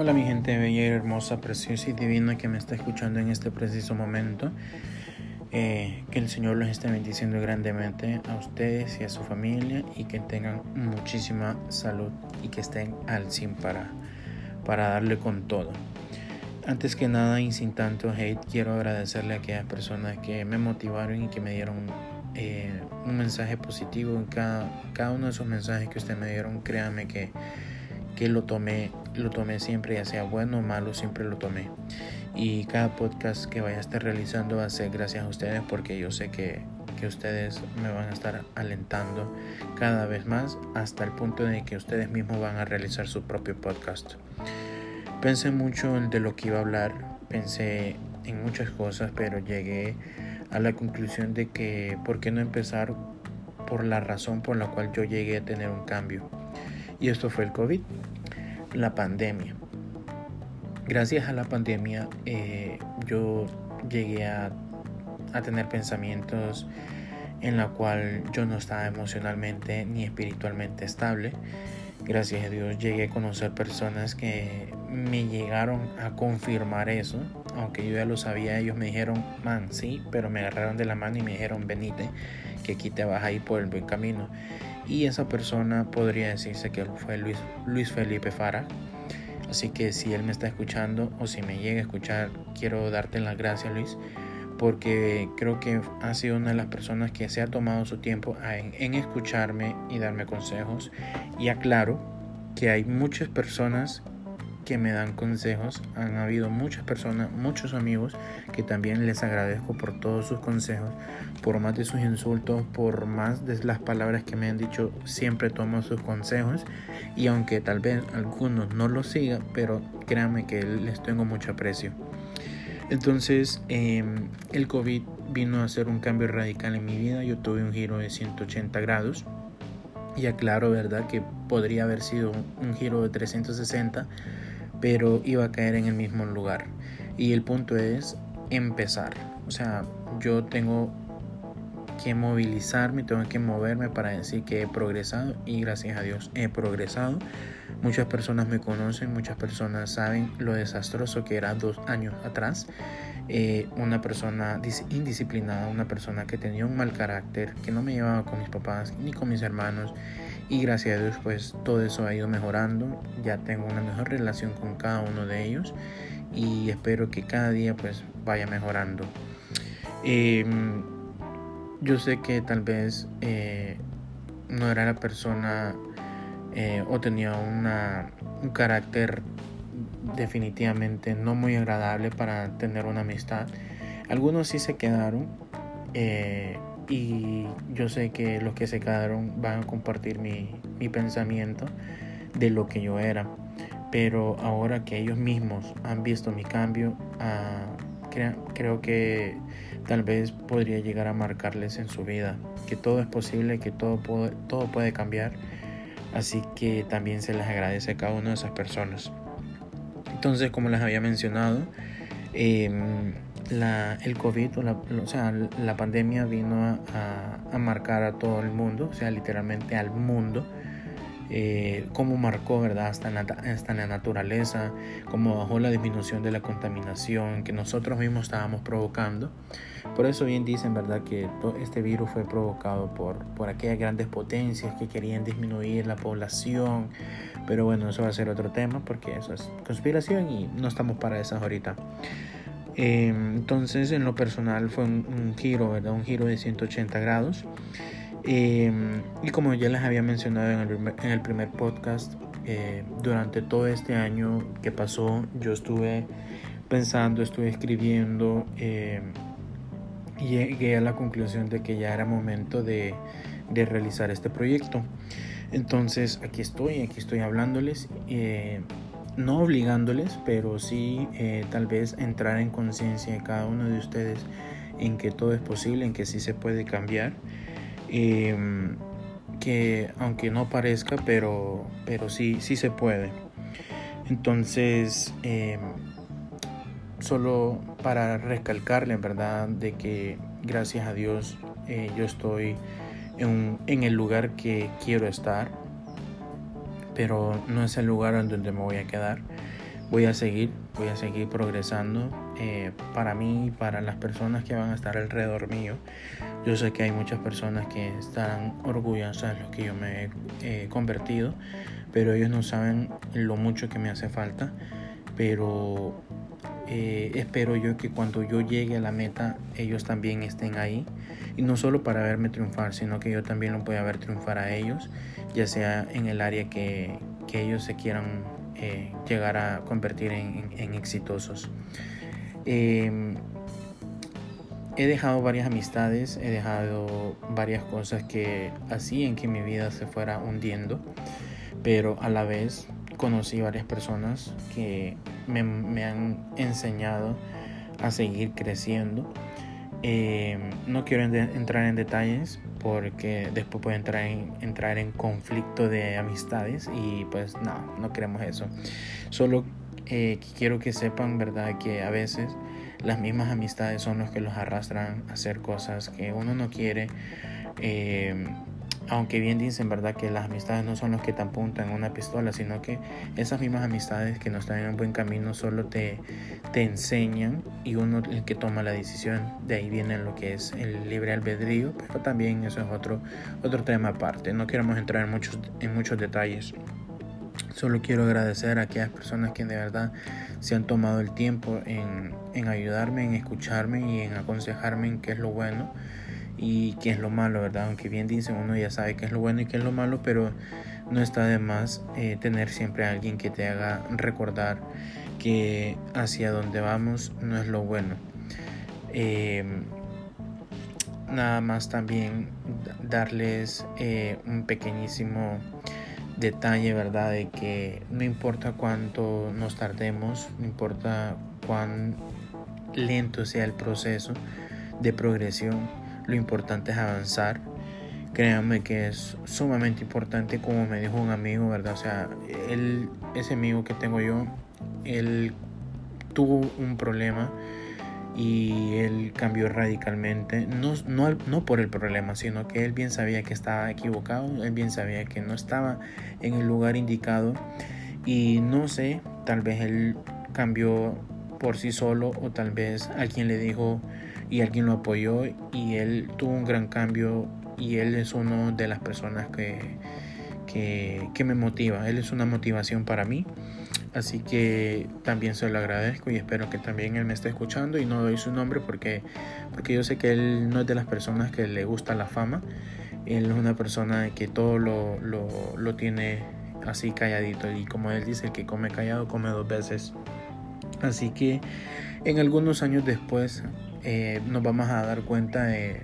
Hola mi gente bella hermosa, preciosa y divina que me está escuchando en este preciso momento. Eh, que el Señor los esté bendiciendo grandemente a ustedes y a su familia y que tengan muchísima salud y que estén al 100 para, para darle con todo. Antes que nada y sin tanto hate, quiero agradecerle a aquellas personas que me motivaron y que me dieron eh, un mensaje positivo en cada, cada uno de esos mensajes que ustedes me dieron. Créanme que que lo tomé, lo tomé siempre, ya sea bueno o malo, siempre lo tomé. Y cada podcast que vaya a estar realizando va a ser gracias a ustedes porque yo sé que, que ustedes me van a estar alentando cada vez más hasta el punto de que ustedes mismos van a realizar su propio podcast. Pensé mucho en de lo que iba a hablar, pensé en muchas cosas, pero llegué a la conclusión de que por qué no empezar por la razón por la cual yo llegué a tener un cambio. Y esto fue el COVID, la pandemia. Gracias a la pandemia eh, yo llegué a, a tener pensamientos en la cual yo no estaba emocionalmente ni espiritualmente estable. Gracias a Dios llegué a conocer personas que me llegaron a confirmar eso, aunque yo ya lo sabía, ellos me dijeron, man, sí, pero me agarraron de la mano y me dijeron, venite, que aquí te vas a ir por el buen camino y esa persona podría decirse que fue Luis, Luis Felipe Fara. Así que si él me está escuchando o si me llega a escuchar, quiero darte las gracias Luis, porque creo que ha sido una de las personas que se ha tomado su tiempo en, en escucharme y darme consejos. Y aclaro que hay muchas personas que me dan consejos. Han habido muchas personas, muchos amigos que también les agradezco por todos sus consejos, por más de sus insultos, por más de las palabras que me han dicho, siempre tomo sus consejos y aunque tal vez algunos no lo sigan, pero créanme que les tengo mucho aprecio. Entonces, em, el COVID vino a hacer un cambio radical en mi vida. Yo tuve un giro de 180 grados. Y aclaro, ¿verdad? Que podría haber sido un giro de 360 pero iba a caer en el mismo lugar. Y el punto es empezar. O sea, yo tengo que movilizarme, tengo que moverme para decir que he progresado y gracias a Dios he progresado. Muchas personas me conocen, muchas personas saben lo desastroso que era dos años atrás. Eh, una persona indisciplinada, una persona que tenía un mal carácter, que no me llevaba con mis papás ni con mis hermanos y gracias a Dios pues todo eso ha ido mejorando. Ya tengo una mejor relación con cada uno de ellos y espero que cada día pues vaya mejorando. Em, yo sé que tal vez eh, no era la persona eh, o tenía un carácter definitivamente no muy agradable para tener una amistad algunos sí se quedaron eh, y yo sé que los que se quedaron van a compartir mi, pensamiento de lo que yo era. Pero ahora que ellos mismos han visto mi cambio, ah, creo que tal vez podría llegar a marcarles en su vida que todo es posible, que todo puede, todo puede cambiar. Así que también se les agradece a cada una de esas personas. Entonces, como les había mencionado, em, la, el COVID, o, la, o sea, la pandemia vino a, marcar a todo el mundo, o sea, literalmente al mundo, eh, cómo marcó, ¿verdad?, hasta la, hasta la naturaleza, cómo bajó la disminución de la contaminación que nosotros mismos estábamos provocando. Por eso bien dicen, ¿verdad?, que este virus fue provocado por, por aquellas grandes potencias que querían disminuir la población. Pero bueno, eso va a ser otro tema porque eso es conspiración y no estamos para esas ahorita. Em, entonces, en lo personal fue un, giro, ¿verdad? Un giro de 180 grados. Em, y como ya les había mencionado en el, primer podcast, eh, durante todo este año que pasó, yo estuve pensando, estuve escribiendo em, y llegué a la conclusión de que ya era momento de, de realizar este proyecto. Entonces, aquí estoy, aquí estoy hablándoles. Eh, no obligándoles, pero sí eh, tal vez entrar en conciencia de cada uno de ustedes en que todo es posible, en que sí se puede cambiar. Em, que aunque no parezca, pero, pero sí, sí se puede. Entonces, em, solo para recalcarle, ¿verdad? De que gracias a Dios eh, yo estoy en, en el lugar que quiero estar pero no es el lugar en donde me voy a quedar. Voy a seguir, voy a seguir progresando eh, para mí y para las personas que van a estar alrededor mío. Yo sé que hay muchas personas que estarán orgullosas de lo que yo me he convertido, pero ellos no saben lo mucho que me hace falta. Pero eh, espero yo que cuando yo llegue a la meta, ellos también estén ahí. Y no solo para verme triunfar, sino que yo también lo pueda ver triunfar a ellos, ya sea en el área que, que ellos se quieran eh, llegar a convertir en, exitosos. Eh, he dejado varias amistades, he dejado varias cosas que hacían que mi vida se fuera hundiendo, pero a la vez conocí varias personas que me, han enseñado a seguir creciendo. Eh, no quiero entrar en detalles porque después puede entrar en, entrar en conflicto de amistades y pues no, no queremos eso. Solo eh, quiero que sepan, ¿verdad? Que a veces las mismas amistades son los que los arrastran a hacer cosas que uno no quiere. Eh, aunque bien dicen, ¿verdad? Que las amistades no son los que te apuntan una pistola, sino que esas mismas amistades que no están en un buen camino solo te, te enseñan y uno el que toma la decisión. De ahí viene lo que es el libre albedrío, pero también eso es otro, otro tema aparte. No queremos entrar en muchos, en muchos detalles. Solo quiero agradecer a aquellas personas que de verdad se han tomado el tiempo en, en ayudarme, en escucharme y en aconsejarme en qué es lo bueno y qué es lo malo, ¿verdad? Aunque bien dicen, uno ya sabe qué es lo bueno y qué es lo malo, pero no está de más eh, tener siempre a alguien que te haga recordar que hacia donde vamos no es lo bueno. Em, nada más también darles eh, un pequeñísimo detalle, ¿verdad? De que no importa cuánto nos tardemos, no importa cuán lento sea el proceso de progresión, lo importante es avanzar. Créanme que es sumamente importante, como me dijo un amigo, ¿verdad? O sea, él, ese amigo que tengo yo, él tuvo un problema y él cambió radicalmente, no, no, no, por el problema, sino que él bien sabía que estaba equivocado, él bien sabía que no estaba en el lugar indicado y no sé, tal vez él cambió por sí solo o tal vez alguien le dijo y alguien lo apoyó y él tuvo un gran cambio y él es una de las personas que, que, me motiva, él es una motivación para mí. Así que también se lo agradezco y espero que también él me esté escuchando y no doy su nombre porque, porque yo sé que él no es de las personas que le gusta la fama. Él es una persona que todo lo, lo, lo tiene así calladito y como él dice, el que come callado come dos veces. Así que en algunos años después eh, nos vamos a dar cuenta de,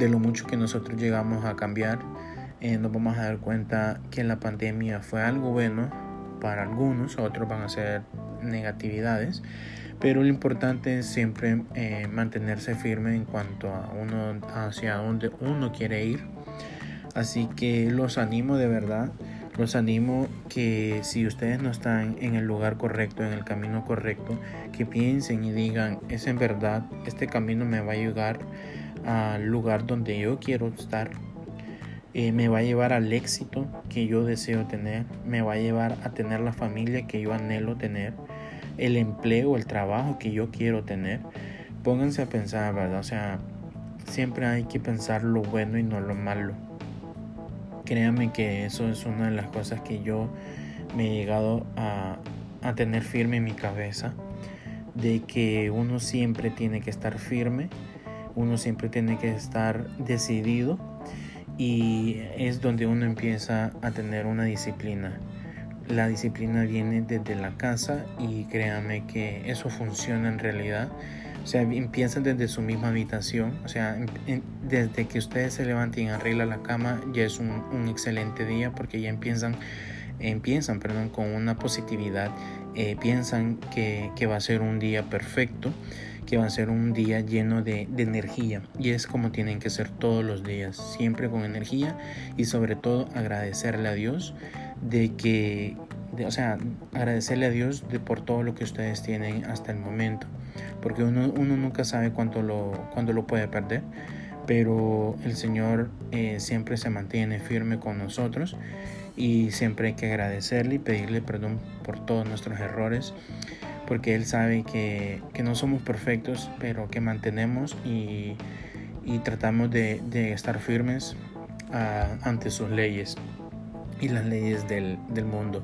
lo mucho que nosotros llegamos a cambiar. Eh, nos vamos a dar cuenta que la pandemia fue algo bueno para algunos, otros van a ser negatividades, pero lo importante es siempre eh, mantenerse firme en cuanto a uno hacia donde uno quiere ir. Así que los animo de verdad los animo que si ustedes no están en el lugar correcto, en el camino correcto, que piensen y digan, es en verdad, este camino me va a llevar al lugar donde yo quiero estar, eh, me va a llevar al éxito que yo deseo tener, me va a llevar a tener la familia que yo anhelo tener, el empleo, el trabajo que yo quiero tener. Pónganse a pensar, ¿verdad? O sea, siempre hay que pensar lo bueno y no lo malo Créanme que eso es una de las cosas que yo me he llegado a, tener firme en mi cabeza, de que uno siempre tiene que estar firme, uno siempre tiene que estar decidido y es donde uno empieza a tener una disciplina. La disciplina viene desde la casa y créanme que eso funciona en realidad o sea, empiezan desde su misma habitación. O sea, desde que ustedes se levanten y arreglan la cama, ya es un, excelente día porque ya empiezan, empiezan perdón, con una positividad. Eh, piensan que, que, va a ser un día perfecto, que va a ser un día lleno de, de energía. Y es como tienen que ser todos los días, siempre con energía y sobre todo agradecerle a Dios de que, o sea, agradecerle a Dios de por todo lo que ustedes tienen hasta el momento porque uno, uno nunca sabe cuánto lo, cuándo lo puede perder, pero el Señor eh, siempre se mantiene firme con nosotros y siempre hay que agradecerle y pedirle perdón por todos nuestros errores porque Él sabe que, no somos perfectos pero que mantenemos y, tratamos de, estar firmes ah, ante sus leyes y las leyes del, mundo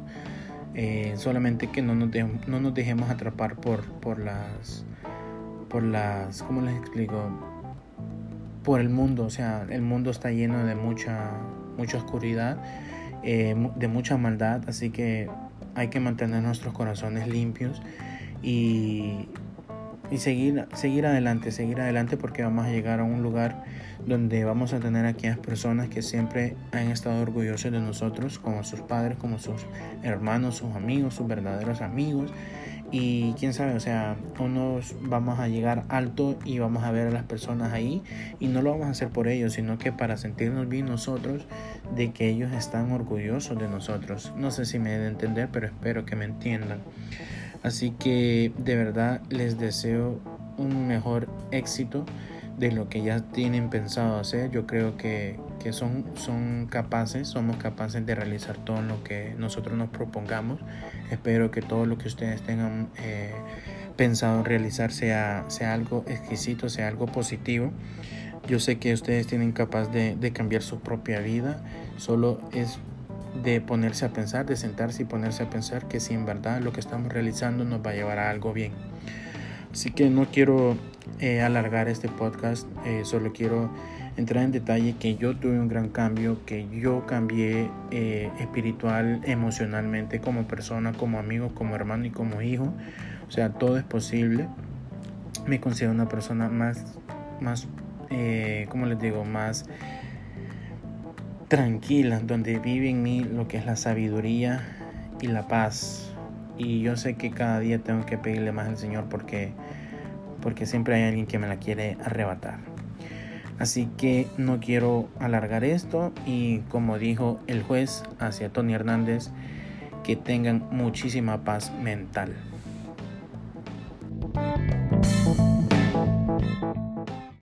eh, solamente que no nos, no nos dejemos atrapar por, por las por las ¿cómo les explico? por el mundo, o sea, el mundo está lleno de mucha, mucha oscuridad, eh, de mucha maldad, así que hay que mantener nuestros corazones limpios y, y seguir, seguir adelante, seguir adelante porque vamos a llegar a un lugar donde vamos a tener a aquellas personas que siempre han estado orgullosos de nosotros, como sus padres, como sus hermanos, sus amigos, sus verdaderos amigos y quién sabe, o sea, unos vamos a llegar alto y vamos a ver a las personas ahí y no lo vamos a hacer por ellos, sino que para sentirnos bien nosotros de que ellos están orgullosos de nosotros. No sé si me de entender, pero espero que me entiendan. Así que de verdad les deseo un mejor éxito de lo que ya tienen pensado hacer. Yo creo que, que son, son capaces, somos capaces de realizar todo lo que nosotros nos propongamos. Espero que todo lo que ustedes tengan eh, pensado realizar sea, sea algo exquisito, sea algo positivo. Yo sé que ustedes tienen capaz de, de cambiar su propia vida, solo es de ponerse a pensar, de sentarse y ponerse a pensar que si en verdad lo que estamos realizando nos va a llevar a algo bien. Así que no quiero eh, alargar este podcast, eh, solo quiero entrar en detalle que yo tuve un gran cambio, que yo cambié eh, espiritual, emocionalmente, como persona, como amigo, como hermano y como hijo. O sea, todo es posible. Me considero una persona más, más, ¿cómo les digo? Más tranquila, donde vive en mí lo que es la sabiduría y la paz y yo sé que cada día tengo que pedirle más al Señor porque, porque siempre hay alguien que me la quiere arrebatar. Así que no quiero alargar esto y como dijo el juez hacia Tony Hernández, que tengan muchísima paz mental.